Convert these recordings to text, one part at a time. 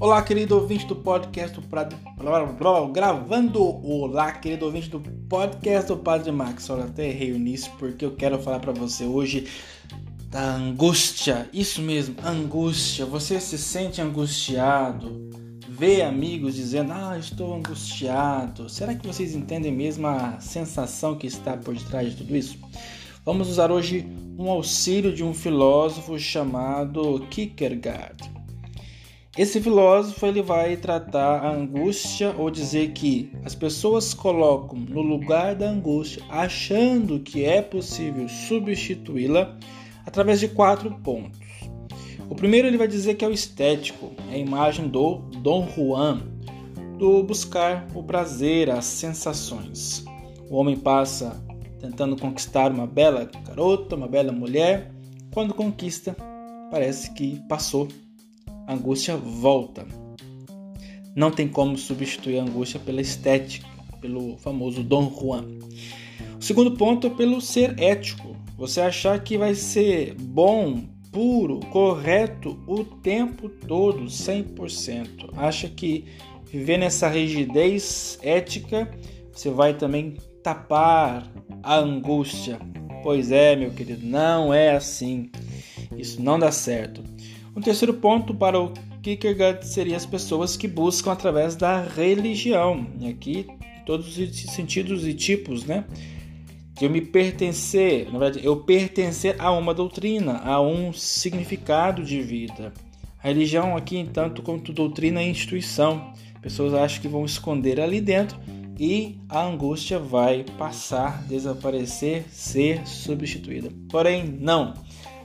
Olá, querido ouvinte do podcast do Padre... Gravando! Olá, querido ouvinte do podcast do Padre Max. Olha, até errei nisso porque eu quero falar para você hoje da angústia. Isso mesmo, angústia. Você se sente angustiado? Vê amigos dizendo, ah, estou angustiado. Será que vocês entendem mesmo a sensação que está por detrás de tudo isso? Vamos usar hoje um auxílio de um filósofo chamado Kierkegaard. Esse filósofo ele vai tratar a angústia ou dizer que as pessoas colocam no lugar da angústia, achando que é possível substituí-la através de quatro pontos. O primeiro ele vai dizer que é o estético, é a imagem do Dom Juan, do buscar o prazer, as sensações. O homem passa tentando conquistar uma bela garota, uma bela mulher, quando conquista, parece que passou a angústia volta. Não tem como substituir a angústia pela estética, pelo famoso Dom Juan. O segundo ponto é pelo ser ético. Você achar que vai ser bom, puro, correto o tempo todo, 100%. Acha que viver nessa rigidez ética, você vai também tapar a angústia. Pois é, meu querido, não é assim. Isso não dá certo. Um terceiro ponto para o Kierkegaard seria as pessoas que buscam através da religião. Aqui, todos os sentidos e tipos, né? De eu me pertencer, na verdade, eu pertencer a uma doutrina, a um significado de vida. A religião aqui, tanto quanto doutrina e instituição. Pessoas acham que vão esconder ali dentro e a angústia vai passar, desaparecer, ser substituída. Porém, não.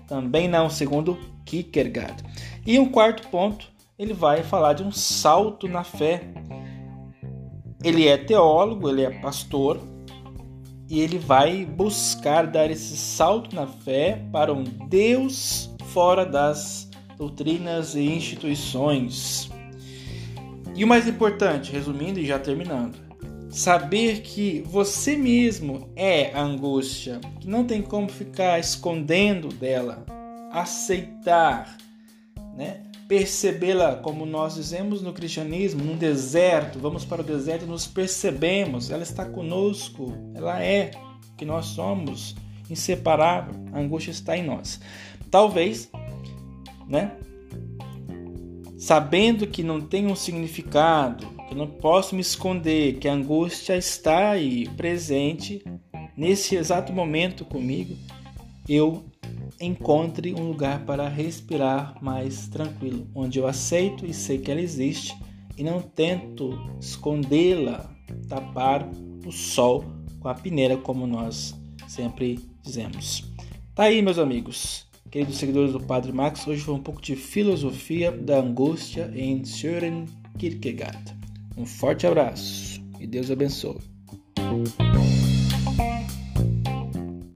Também não, segundo Kierkegaard. E um quarto ponto, ele vai falar de um salto na fé. Ele é teólogo, ele é pastor e ele vai buscar dar esse salto na fé para um Deus fora das doutrinas e instituições. E o mais importante, resumindo e já terminando, saber que você mesmo é a angústia, que não tem como ficar escondendo dela, aceitar, né? percebê-la, como nós dizemos no cristianismo, num deserto. Vamos para o deserto e nos percebemos. Ela está conosco, ela é o que nós somos, inseparável. A angústia está em nós. Talvez, né? Sabendo que não tem um significado, que não posso me esconder, que a angústia está aí presente nesse exato momento comigo, eu encontre um lugar para respirar mais tranquilo, onde eu aceito e sei que ela existe e não tento escondê-la, tapar o sol com a peneira, como nós sempre dizemos. Tá aí, meus amigos, queridos seguidores do Padre Max, hoje foi um pouco de filosofia da angústia em Søren Kierkegaard. Um forte abraço e Deus abençoe.